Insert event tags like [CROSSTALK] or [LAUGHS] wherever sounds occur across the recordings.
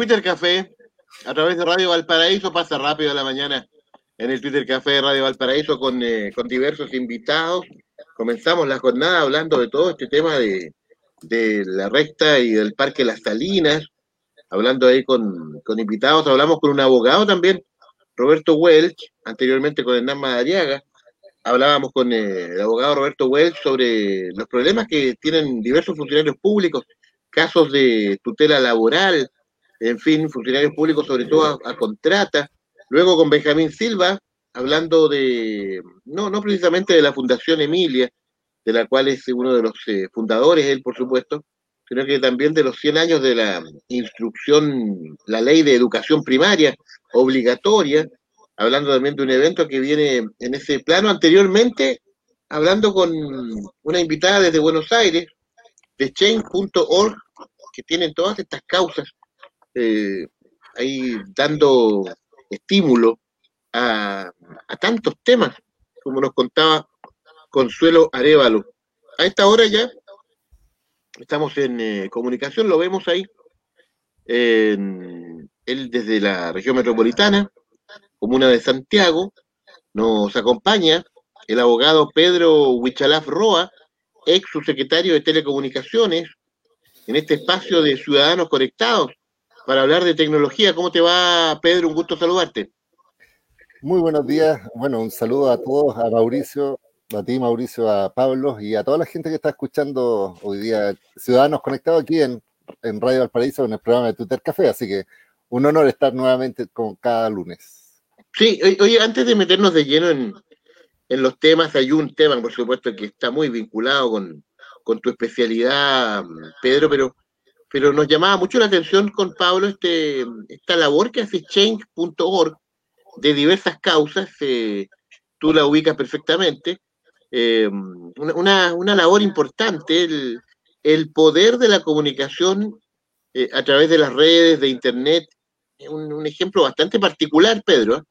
Twitter Café, a través de Radio Valparaíso, pasa rápido la mañana en el Twitter Café de Radio Valparaíso con, eh, con diversos invitados. Comenzamos la jornada hablando de todo este tema de, de la recta y del Parque Las Salinas, hablando ahí con, con invitados, hablamos con un abogado también, Roberto Welch, anteriormente con Hernán Madariaga, hablábamos con eh, el abogado Roberto Welch sobre los problemas que tienen diversos funcionarios públicos, casos de tutela laboral, en fin, funcionarios públicos sobre todo a, contrata. Luego con Benjamín Silva, hablando de, no, no precisamente de la Fundación Emilia, de la cual es uno de los eh, fundadores, él por supuesto, sino que también de los 100 años de la instrucción, la ley de educación primaria obligatoria, hablando también de un evento que viene en ese plano anteriormente, hablando con una invitada desde Buenos Aires, de change.org, que tienen todas estas causas, eh, ahí dando estímulo a, tantos temas, como nos contaba Consuelo Arevalo. A esta hora ya estamos en eh, comunicación, lo vemos ahí, él desde la región metropolitana, comuna de Santiago, nos acompaña el abogado Pedro Huichalaf Roa, ex subsecretario de Telecomunicaciones, en este espacio de Ciudadanos Conectados, para hablar de tecnología. ¿Cómo te va, Pedro? Un gusto saludarte. Muy buenos días. Bueno, un saludo a todos, a Mauricio, a ti, Mauricio, a Pablo y a toda la gente que está escuchando hoy día Ciudadanos Conectados aquí en, en Radio Valparaíso en el programa de Twitter Café. Así que un honor estar nuevamente con cada lunes. Sí, oye, antes de meternos de lleno en, en los temas, hay un tema, por supuesto, que está muy vinculado con, con tu especialidad, Pedro, pero, pero nos llamaba mucho la atención con Pablo este, esta labor que hace change.org de diversas causas, eh, tú la ubicas perfectamente, eh, una, una, labor importante, el, el, poder de la comunicación eh, a través de las redes, de Internet, un, un ejemplo bastante particular, Pedro.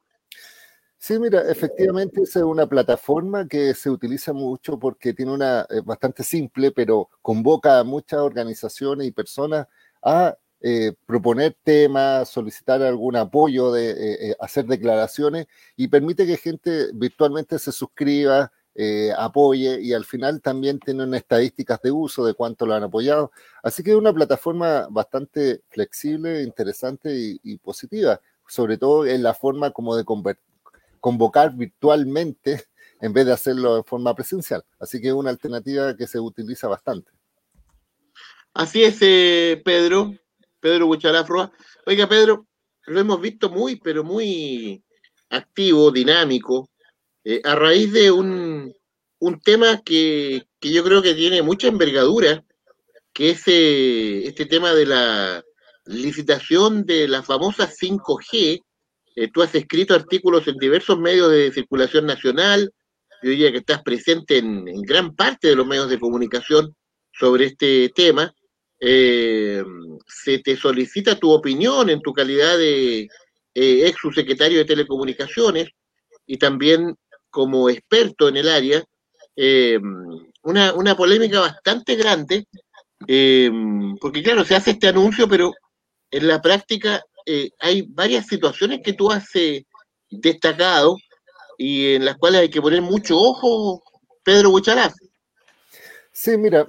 ¿Eh? Sí, mira, efectivamente es una plataforma que se utiliza mucho porque tiene una bastante simple, pero convoca a muchas organizaciones y personas a eh, proponer temas, solicitar algún apoyo, de hacer declaraciones y permite que gente virtualmente se suscriba, eh, apoye y al final también tienen estadísticas de uso de cuánto lo han apoyado. Así que es una plataforma bastante flexible, interesante y, positiva, sobre todo en la forma como de convocar virtualmente [LAUGHS] en vez de hacerlo en forma presencial. Así que es una alternativa que se utiliza bastante. Así es, eh, Pedro, Pedro Hucharafroa. Oiga, Pedro, lo hemos visto muy, pero muy activo, dinámico, eh, a raíz de un, un tema que, que, yo creo que tiene mucha envergadura, que es eh, este tema de la licitación de la famosa 5G. Eh, tú has escrito artículos en diversos medios de circulación nacional, yo diría que estás presente en, gran parte de los medios de comunicación sobre este tema. se te solicita tu opinión en tu calidad de ex subsecretario de Telecomunicaciones y también como experto en el área, eh, una, una, polémica bastante grande, eh, porque claro, se hace este anuncio, pero en la práctica eh, hay varias situaciones que tú has destacado y en las cuales hay que poner mucho ojo, Pedro Buchalaz. Sí, mira,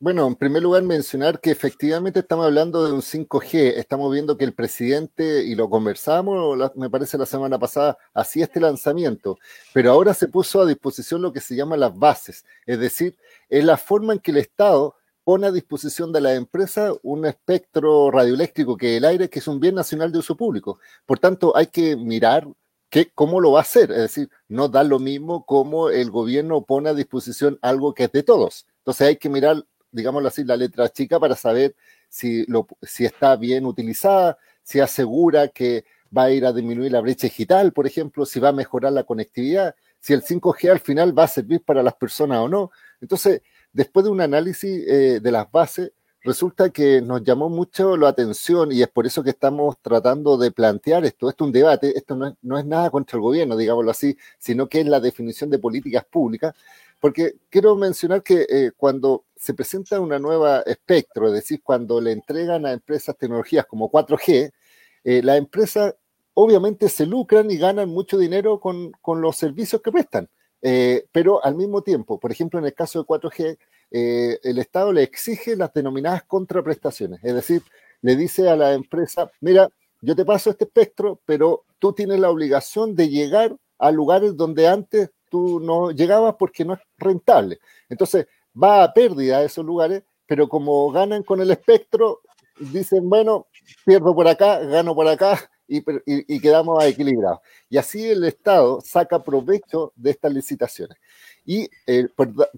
bueno, en primer lugar mencionar que efectivamente estamos hablando de un 5G. Estamos viendo que el presidente, y lo conversamos, me parece la semana pasada, hacía este lanzamiento, pero ahora se puso a disposición lo que se llama las bases, es decir, es la forma en que el Estado pone a disposición de la empresa un espectro radioeléctrico que el aire, que es un bien nacional de uso público. Por tanto, hay que mirar que, cómo lo va a hacer, es decir, no da lo mismo como el gobierno pone a disposición algo que es de todos. Entonces hay que mirar digámoslo así, la letra chica para saber si, lo, si está bien utilizada, si asegura que va a ir a disminuir la brecha digital, por ejemplo, si va a mejorar la conectividad, si el 5G al final va a servir para las personas o no. Entonces, después de un análisis eh, de las bases, resulta que nos llamó mucho la atención y es por eso que estamos tratando de plantear esto. Esto es un debate, esto no es, nada contra el gobierno, digámoslo así, sino que es la definición de políticas públicas porque quiero mencionar que eh, cuando se presenta una nueva espectro, es decir, cuando le entregan a empresas tecnologías como 4G, eh, las empresas obviamente se lucran y ganan mucho dinero con los servicios que prestan. Eh, pero al mismo tiempo, por ejemplo, en el caso de 4G, eh, el Estado le exige las denominadas contraprestaciones, es decir, le dice a la empresa, mira, yo te paso este espectro, pero tú tienes la obligación de llegar a lugares donde antes tú no llegabas porque no es rentable. Entonces, va a pérdida a esos lugares, pero como ganan con el espectro, dicen, bueno, pierdo por acá, gano por acá, y, quedamos equilibrados. Y así el Estado saca provecho de estas licitaciones. Y eh,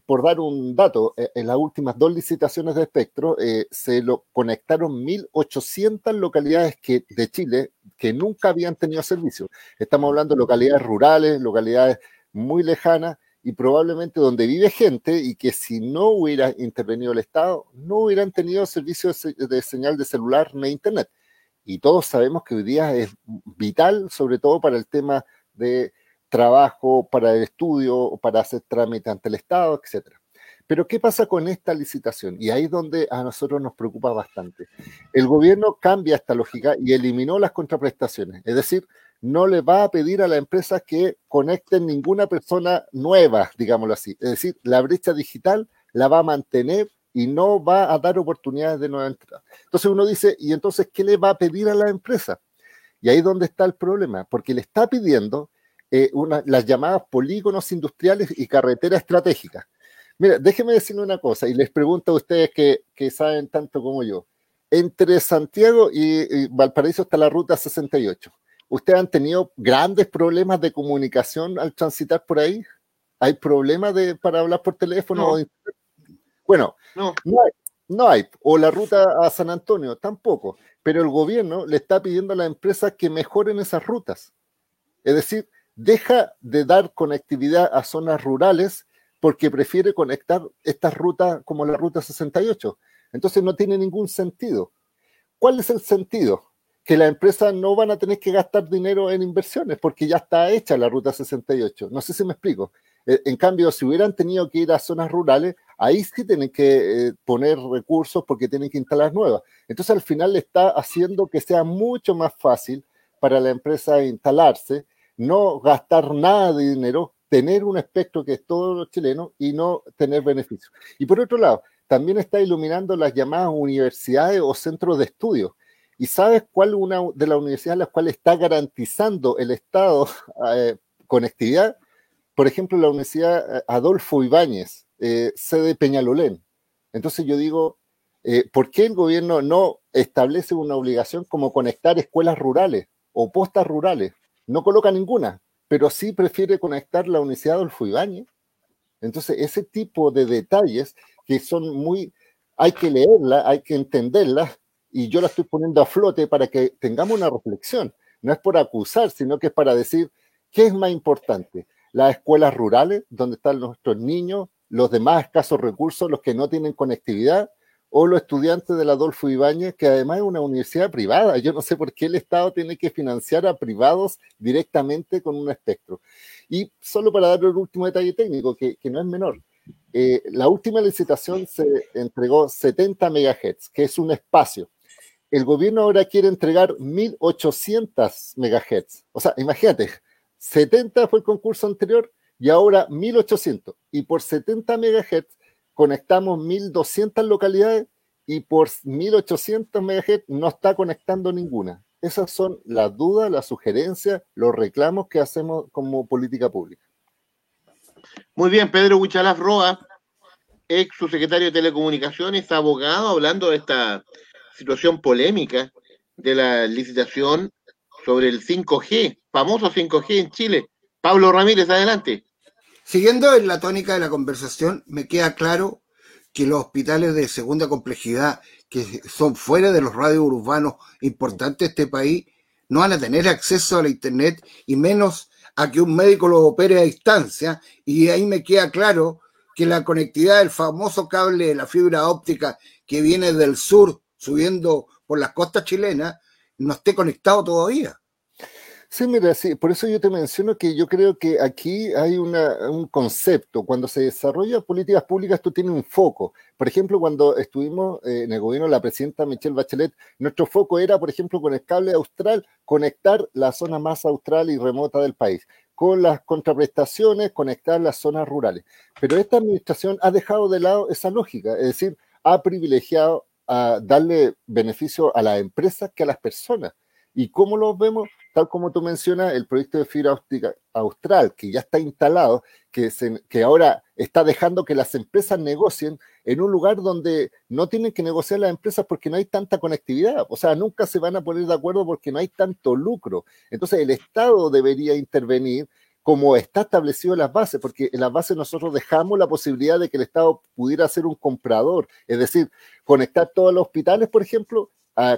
por, dar un dato, eh, en las últimas dos licitaciones de espectro eh, se lo conectaron 1.800 localidades que, de Chile que nunca habían tenido servicio. Estamos hablando de localidades rurales, localidades muy lejanas y probablemente donde vive gente y que si no hubiera intervenido el Estado, no hubieran tenido servicio de señal de celular ni internet y todos sabemos que hoy día es vital, sobre todo para el tema de trabajo, para el estudio, para hacer trámite ante el Estado, etc. Pero ¿qué pasa con esta licitación? Y ahí es donde a nosotros nos preocupa bastante. El gobierno cambia esta lógica y eliminó las contraprestaciones, es decir, no le va a pedir a la empresa que conecten ninguna persona nueva, digámoslo así. Es decir, la brecha digital la va a mantener y no va a dar oportunidades de nueva entrada. Entonces uno dice, ¿y entonces qué le va a pedir a la empresa? Y ahí es donde está el problema, porque le está pidiendo eh, las llamadas polígonos industriales y carretera estratégica. Mira, déjeme decirle una cosa y les pregunto a ustedes que, saben tanto como yo. Entre Santiago y, Valparaíso está la ruta 68. ¿Ustedes han tenido grandes problemas de comunicación al transitar por ahí? ¿Hay problemas de, para hablar por teléfono? Bueno, no. No, hay, O la ruta a San Antonio, tampoco. Pero el gobierno le está pidiendo a las empresas que mejoren esas rutas. Es decir, deja de dar conectividad a zonas rurales porque prefiere conectar estas rutas como la ruta 68. Entonces no tiene ningún sentido. ¿Cuál es el sentido? Que las empresas no van a tener que gastar dinero en inversiones porque ya está hecha la ruta 68. No sé si me explico. Eh, en cambio, si hubieran tenido que ir a zonas rurales, ahí sí tienen que eh, poner recursos porque tienen que instalar nuevas. Entonces al final le está haciendo que sea mucho más fácil para la empresa instalarse, no gastar nada de dinero, tener un espectro que es todo chileno y no tener beneficios. Y por otro lado, también está iluminando las llamadas universidades o centros de estudio. ¿Y sabes cuál una de las universidades a las cuales está garantizando el Estado [LAUGHS] eh, conectividad? Por ejemplo, la Universidad eh, Adolfo Ibáñez, eh, sede Peñalolén. Entonces yo digo, eh, ¿por qué el gobierno no establece una obligación como conectar escuelas rurales o postas rurales? No coloca ninguna, pero sí prefiere conectar la Universidad Adolfo Ibáñez. Entonces, ese tipo de detalles que son muy, hay que leerla, hay que entenderla, y yo la estoy poniendo a flote para que tengamos una reflexión. No es por acusar, sino que es para decir, ¿qué es más importante? Las escuelas rurales, donde están nuestros niños, los demás escasos recursos, los que no tienen conectividad, o los estudiantes del Adolfo Ibáñez, que además es una universidad privada. Yo no sé por qué el Estado tiene que financiar a privados directamente con un espectro. Y solo para dar el último detalle técnico, que, no es menor, eh, la última licitación se entregó 70 MHz, que es un espacio. El gobierno ahora quiere entregar 1800 MHz. O sea, imagínate, 70 fue el concurso anterior, y ahora 1800. Y por 70 MHz conectamos 1200 localidades y por 1800 MHz no está conectando ninguna. Esas son las dudas, las sugerencias, los reclamos que hacemos como política pública. Muy bien, Pedro Huichalaf Roa, ex subsecretario de Telecomunicaciones, abogado, hablando de esta situación polémica de la licitación sobre el 5G, famoso 5G en Chile. Pablo Ramírez, adelante. Siguiendo en la tónica de la conversación, me queda claro que los hospitales de segunda complejidad, que son fuera de los radios urbanos importantes de este país, no van a tener acceso a la Internet y menos a que un médico lo opere a distancia. Y ahí me queda claro que la conectividad del famoso cable de la fibra óptica que viene del sur subiendo por las costas chilenas no esté conectado todavía. Sí, mira, sí, por eso yo te menciono que yo creo que aquí hay un concepto. Cuando se desarrolla políticas públicas, tú tienes un foco. Por ejemplo, cuando estuvimos eh, en el gobierno de la presidenta Michelle Bachelet, nuestro foco era, por ejemplo, con el cable austral, conectar la zona más austral y remota del país. Con las contraprestaciones, conectar las zonas rurales. Pero esta administración ha dejado de lado esa lógica, es decir, ha privilegiado darle beneficio a las empresas que a las personas. ¿Y cómo lo vemos? Tal como tú mencionas, el proyecto de fibra óptica austral, que ya está instalado, que, que ahora está dejando que las empresas negocien en un lugar donde no tienen que negociar las empresas porque no hay tanta conectividad. O sea, nunca se van a poner de acuerdo porque no hay tanto lucro. Entonces, el Estado debería intervenir como está establecido en las bases, porque en las bases nosotros dejamos la posibilidad de que el Estado pudiera ser un comprador, es decir, conectar todos los hospitales, por ejemplo,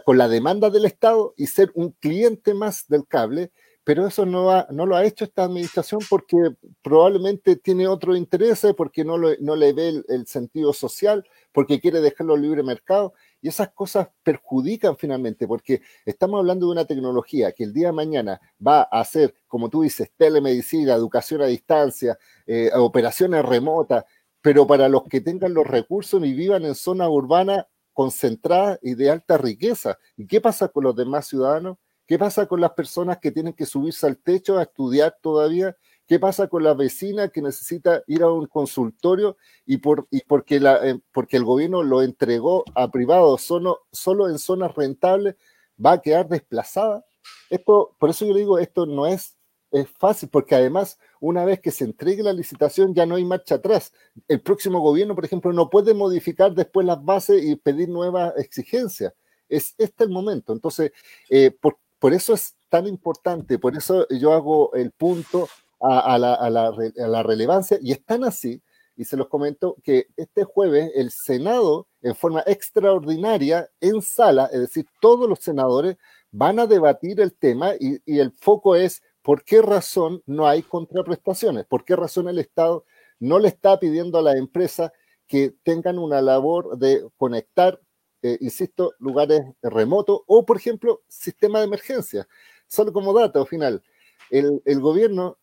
con la demanda del Estado y ser un cliente más del cable, pero eso no, no lo ha hecho esta administración porque probablemente tiene otro interés, porque no, no le ve el, el, sentido social, porque quiere dejarlo libre mercado. Y esas cosas perjudican finalmente, porque estamos hablando de una tecnología que el día de mañana va a hacer, como tú dices, telemedicina, educación a distancia, eh, operaciones remotas, pero para los que tengan los recursos y vivan en zona urbana concentrada y de alta riqueza. ¿Y qué pasa con los demás ciudadanos? ¿Qué pasa con las personas que tienen que subirse al techo a estudiar todavía? ¿Qué pasa con la vecina que necesita ir a un consultorio y, por, y porque, la, eh, porque el gobierno lo entregó a privados solo, solo en zonas rentables, va a quedar desplazada? Esto, por eso yo digo, esto no es es fácil, porque además, una vez que se entregue la licitación, ya no hay marcha atrás. El próximo gobierno, por ejemplo, no puede modificar después las bases y pedir nuevas exigencias. Es este el momento. Entonces, eh, por, eso es tan importante, por eso yo hago el punto a, la, a, la, a la relevancia, y es tan así, y se los comento, que este jueves el Senado, en forma extraordinaria, en sala, es decir, todos los senadores van a debatir el tema y, y el foco es ¿por qué razón no hay contraprestaciones? ¿Por qué razón el Estado no le está pidiendo a la empresa que tengan una labor de conectar, eh, insisto, lugares remotos o, por ejemplo, sistema de emergencia? Solo como dato final, el, gobierno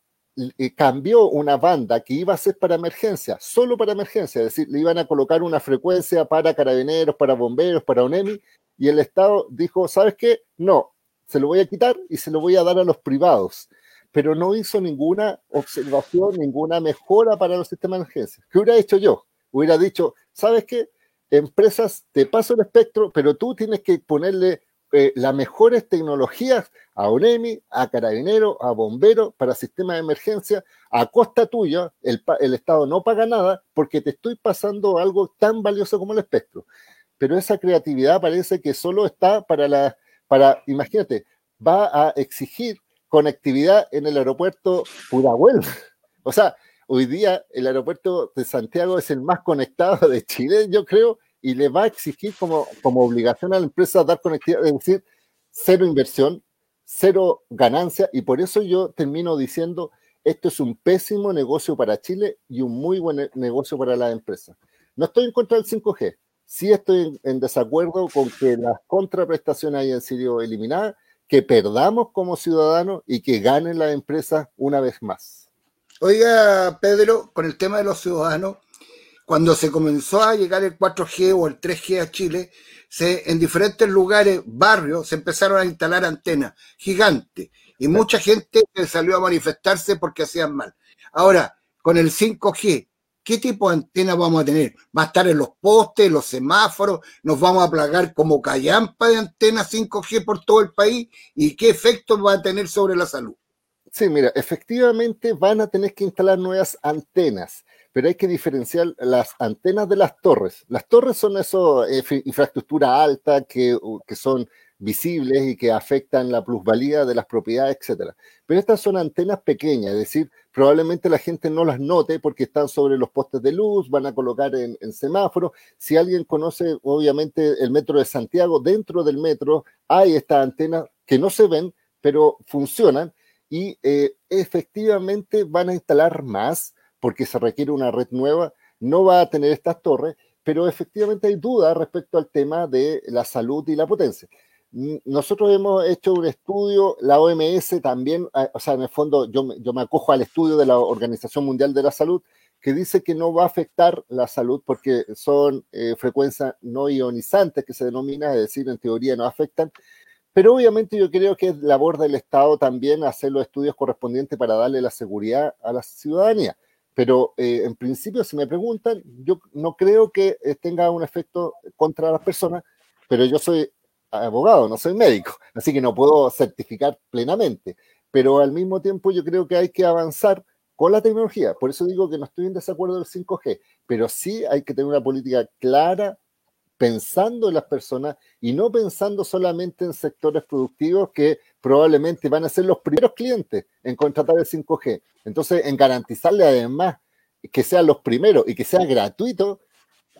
eh, cambió una banda que iba a ser para emergencia, solo para emergencia, es decir, le iban a colocar una frecuencia para carabineros, para bomberos, para ONEMI, y el Estado dijo, ¿sabes qué? No, se lo voy a quitar y se lo voy a dar a los privados. Pero no hizo ninguna observación, ninguna mejora para los sistemas de emergencia. ¿Qué hubiera hecho yo? Hubiera dicho, ¿sabes qué? Empresas, te paso el espectro, pero tú tienes que ponerle eh, las mejores tecnologías a ONEMI, a Carabinero, a Bombero para sistemas de emergencia, a costa tuya, el, el, Estado no paga nada porque te estoy pasando algo tan valioso como el espectro. Pero esa creatividad parece que solo está para las para, imagínate, va a exigir conectividad en el aeropuerto Pudahuel. [LAUGHS] O sea, hoy día el aeropuerto de Santiago es el más conectado de Chile, yo creo, y le va a exigir como, como obligación a la empresa dar conectividad, es decir, cero inversión, cero ganancia, y por eso yo termino diciendo, esto es un pésimo negocio para Chile y un muy buen negocio para la empresa. No estoy en contra del 5G, Sí estoy en desacuerdo con que las contraprestaciones hayan sido eliminadas, que perdamos como ciudadanos y que ganen las empresas una vez más. Oiga, Pedro, con el tema de los ciudadanos, cuando se comenzó a llegar el 4G o el 3G a Chile, se, en diferentes lugares, barrios, se empezaron a instalar antenas gigantes y mucha gente salió a manifestarse porque hacían mal. Ahora, con el 5G, ¿Qué tipo de antena vamos a tener? ¿Va a estar en los postes, los semáforos? ¿Nos vamos a plagar como callampa de antenas 5G por todo el país? ¿Y qué efectos va a tener sobre la salud? Sí, mira, efectivamente van a tener que instalar nuevas antenas, pero hay que diferenciar las antenas de las torres. Las torres son eso, eh, infraestructura alta que, que son visibles y que afectan la plusvalía de las propiedades, etcétera. Pero estas son antenas pequeñas, es decir, probablemente la gente no las note porque están sobre los postes de luz, van a colocar en, semáforos. Si alguien conoce, obviamente, el metro de Santiago, dentro del metro hay estas antenas que no se ven, pero funcionan y eh, efectivamente van a instalar más porque se requiere una red nueva, no va a tener estas torres, pero efectivamente hay dudas respecto al tema de la salud y la potencia. Nosotros hemos hecho un estudio, la OMS también, ah, o sea, en el fondo yo, yo me acojo al estudio de la Organización Mundial de la Salud, que dice que no va a afectar la salud porque son eh, frecuencias no ionizantes que se denomina, es decir, en teoría no afectan. Pero obviamente yo creo que es labor del Estado también hacer los estudios correspondientes para darle la seguridad a la ciudadanía. Pero eh, en principio, si me preguntan, yo no creo que eh, tenga un efecto contra las personas, pero yo soy abogado, no soy médico, así que no puedo certificar plenamente. Pero al mismo tiempo yo creo que hay que avanzar con la tecnología. Por eso digo que no estoy en desacuerdo del 5G, pero sí hay que tener una política clara pensando en las personas y no pensando solamente en sectores productivos que probablemente van a ser los primeros clientes en contratar el 5G. Entonces, en garantizarle además que sean los primeros y que sea gratuito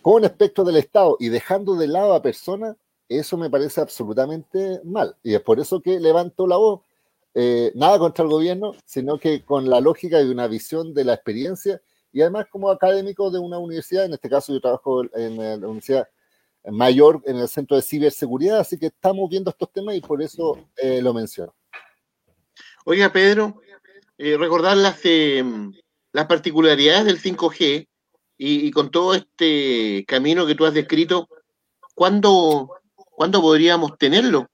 con espectro del Estado y dejando de lado a personas, eso me parece absolutamente mal. Y es por eso que levanto la voz eh, nada contra el gobierno, sino que con la lógica y una visión de la experiencia y además como académico de una universidad, en este caso yo trabajo en la Universidad Mayor en el Centro de Ciberseguridad, así que estamos viendo estos temas y por eso eh, lo menciono. Oiga, Pedro, eh, recordar las, las particularidades del 5G y, con todo este camino que tú has descrito, ¿cuándo, ¿cuándo podríamos tenerlo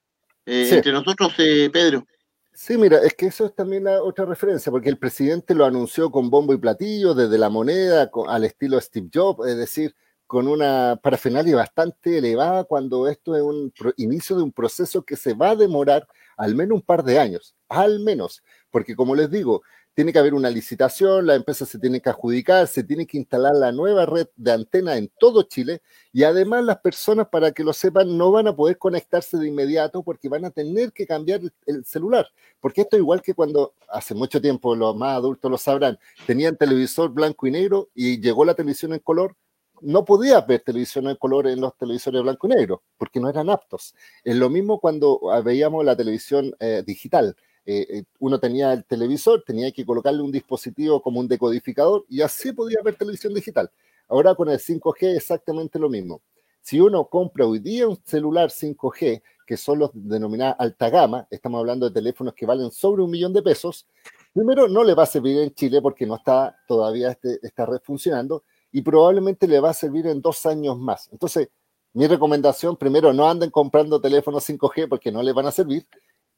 entre nosotros, Pedro? Sí, mira, es que eso es también la otra referencia, porque el presidente lo anunció con bombo y platillo, desde la moneda al estilo Steve Jobs, es decir, con una parafernalia bastante elevada cuando esto es un inicio de un proceso que se va a demorar al menos un par de años, al menos, porque como les digo, tiene que haber una licitación, la empresa se tiene que adjudicar, se tiene que instalar la nueva red de antena en todo Chile y además las personas, para que lo sepan, no van a poder conectarse de inmediato porque van a tener que cambiar el celular. Porque esto igual que cuando hace mucho tiempo, los más adultos lo sabrán, tenían televisor blanco y negro y llegó la televisión en color, no podía ver televisión en color en los televisores blanco y negro, porque no eran aptos. Es lo mismo cuando veíamos la televisión eh, digital. Eh, eh, uno tenía el televisor, tenía que colocarle un dispositivo como un decodificador y así podía ver televisión digital. Ahora con el 5G exactamente lo mismo. Si uno compra hoy día un celular 5G, que son los denominados alta gama, estamos hablando de teléfonos que valen sobre un millón de pesos, primero no le va a servir en Chile porque no está todavía este, esta red funcionando y probablemente le va a servir en dos años más. Entonces, mi recomendación, primero, no anden comprando teléfonos 5G porque no les van a servir,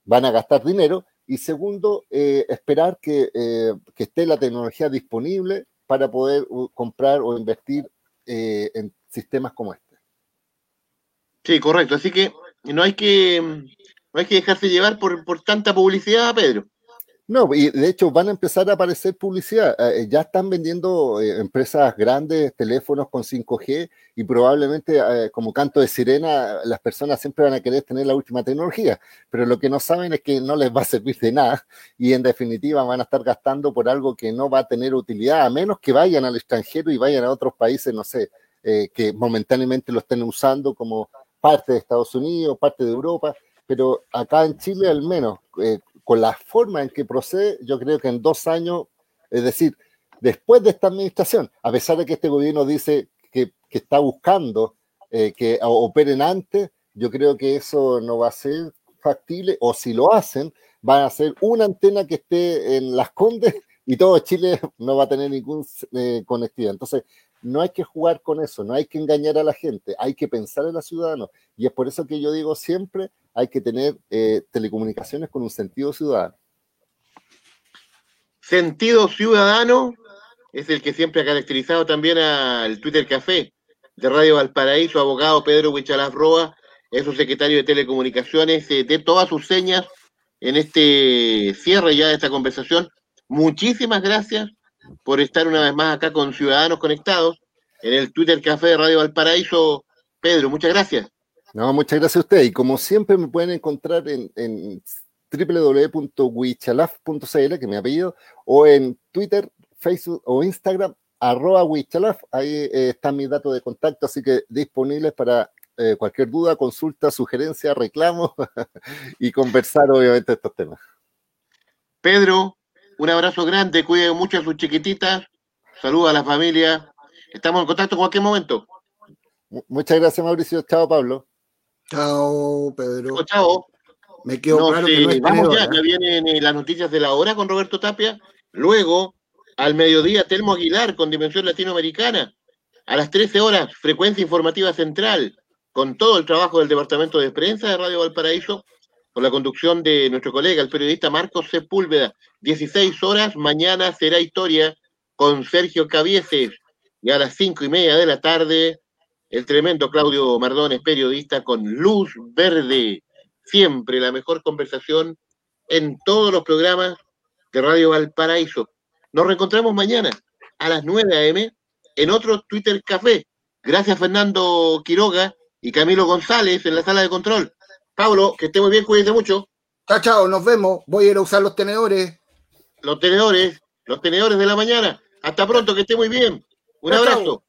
van a gastar dinero y segundo, eh, esperar que, eh, que, esté la tecnología disponible para poder comprar o invertir eh, en sistemas como este. Sí, correcto. Así que no hay que, no hay que dejarse llevar por, por tanta publicidad, Pedro. No, y de hecho van a empezar a aparecer publicidad. Eh, ya están vendiendo eh, empresas grandes teléfonos con 5G y probablemente eh, como canto de sirena las personas siempre van a querer tener la última tecnología, pero lo que no saben es que no les va a servir de nada y en definitiva van a estar gastando por algo que no va a tener utilidad, a menos que vayan al extranjero y vayan a otros países, no sé, que momentáneamente lo estén usando como parte de Estados Unidos, parte de Europa, pero acá en Chile al menos con la forma en que procede, yo creo que en dos años, es decir, después de esta administración, a pesar de que este gobierno dice que, está buscando eh, que operen antes, yo creo que eso no va a ser factible, o si lo hacen, van a hacer una antena que esté en las Condes y todo Chile no va a tener ninguna eh, conectividad. Entonces, no hay que jugar con eso, no hay que engañar a la gente, hay que pensar en los ciudadanos. Y es por eso que yo digo siempre, hay que tener eh, telecomunicaciones con un sentido ciudadano. Sentido ciudadano es el que siempre ha caracterizado también al Twitter Café de Radio Valparaíso, abogado Pedro Huichalaf Roa, es su secretario de Telecomunicaciones, eh, de todas sus señas en este cierre ya de esta conversación. Muchísimas gracias por estar una vez más acá con Ciudadanos Conectados en el Twitter Café de Radio Valparaíso. Pedro, muchas gracias. No, muchas gracias a usted. Y como siempre me pueden encontrar en, en www.wichalaf.cl, que es mi apellido, o en Twitter, Facebook o Instagram, arroba wichalaf. Ahí eh, están mis datos de contacto, así que disponibles para eh, cualquier duda, consulta, sugerencia, reclamo [LAUGHS] y conversar obviamente estos temas. Pedro, un abrazo grande, cuide mucho a sus chiquititas, saluda a la familia. Estamos en contacto en cualquier momento. Muchas gracias, Mauricio. Chao, Pablo. Chao, Pedro. Chao. Me quedó claro que no es Vamos ya, ya vienen eh, las noticias de la hora con Roberto Tapia. Luego, al mediodía, Telmo Aguilar con Dimensión Latinoamericana. A las 13 horas, Frecuencia Informativa Central, con todo el trabajo del Departamento de Prensa de Radio Valparaíso, con la conducción de nuestro colega, el periodista Marcos Sepúlveda. 16 horas, mañana será historia con Sergio Cabieses. Y a las cinco y media de la tarde, el tremendo Claudio Mardones, periodista con Luz Verde. Siempre la mejor conversación en todos los programas de Radio Valparaíso. Nos reencontramos mañana a las 9 a.m. en otro Twitter Café. Gracias Fernando Quiroga y Camilo González en la sala de control. Pablo, que esté muy bien, cuídense mucho. Chao, chao, nos vemos. Voy a ir a usar los tenedores. Los tenedores, los tenedores de la mañana. Hasta pronto, que esté muy bien. Un abrazo.